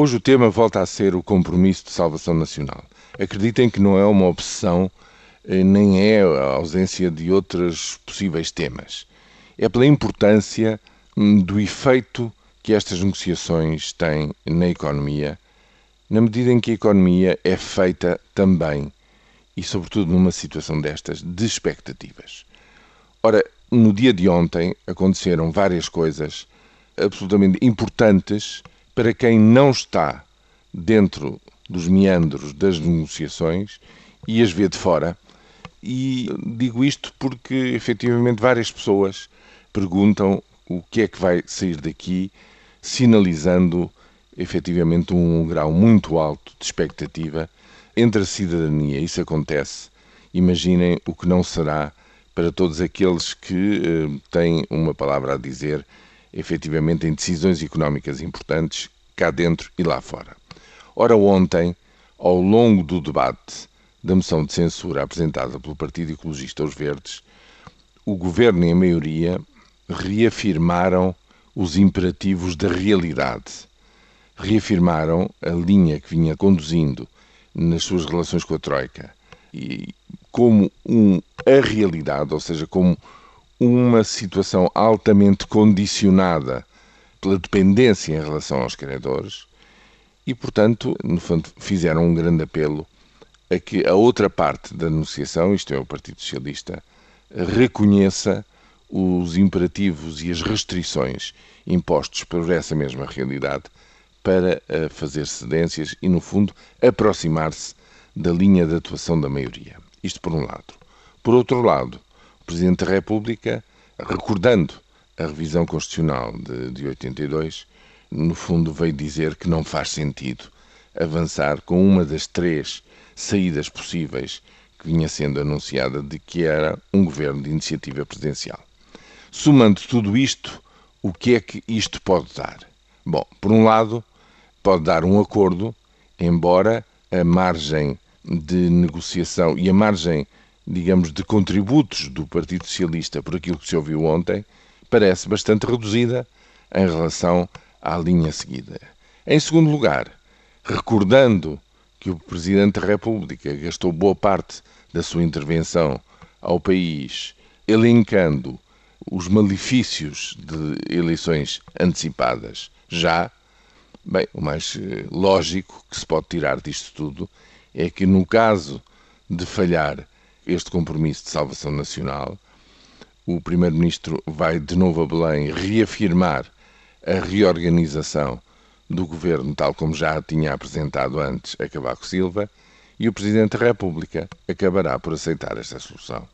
Hoje o tema volta a ser o compromisso de salvação nacional. Acreditem que não é uma obsessão, eh, nem é a ausência de outros possíveis temas. É pela importância hum, do efeito que estas negociações têm na economia, na medida em que a economia é feita também, e sobretudo numa situação destas, de expectativas. Ora, no dia de ontem aconteceram várias coisas absolutamente importantes para quem não está dentro dos meandros das negociações e as vê de fora. E digo isto porque efetivamente várias pessoas perguntam o que é que vai sair daqui, sinalizando efetivamente um grau muito alto de expectativa entre a cidadania. Isso acontece. Imaginem o que não será para todos aqueles que eh, têm uma palavra a dizer efetivamente em decisões económicas importantes cá dentro e lá fora. Ora, ontem, ao longo do debate da moção de censura apresentada pelo Partido Ecologista Os Verdes, o governo e a maioria reafirmaram os imperativos da realidade. Reafirmaram a linha que vinha conduzindo nas suas relações com a Troika e como um, a realidade, ou seja, como uma situação altamente condicionada pela dependência em relação aos credores e, portanto, no fundo, fizeram um grande apelo a que a outra parte da negociação, isto é, o Partido Socialista, reconheça os imperativos e as restrições impostos por essa mesma realidade para eh, fazer cedências e, no fundo, aproximar-se da linha de atuação da maioria. Isto por um lado. Por outro lado, Presidente da República, recordando a revisão constitucional de, de 82, no fundo veio dizer que não faz sentido avançar com uma das três saídas possíveis que vinha sendo anunciada de que era um governo de iniciativa presidencial. Somando tudo isto, o que é que isto pode dar? Bom, por um lado, pode dar um acordo, embora a margem de negociação e a margem, digamos, de contributos do Partido Socialista por aquilo que se ouviu ontem parece bastante reduzida em relação à linha seguida. Em segundo lugar, recordando que o Presidente da República gastou boa parte da sua intervenção ao país elencando os malefícios de eleições antecipadas já, bem, o mais eh, lógico que se pode tirar disto tudo é que no caso de falhar este compromisso de salvação nacional, o Primeiro-Ministro vai de novo a Belém reafirmar a reorganização do governo, tal como já tinha apresentado antes a Cavaco Silva, e o Presidente da República acabará por aceitar esta solução.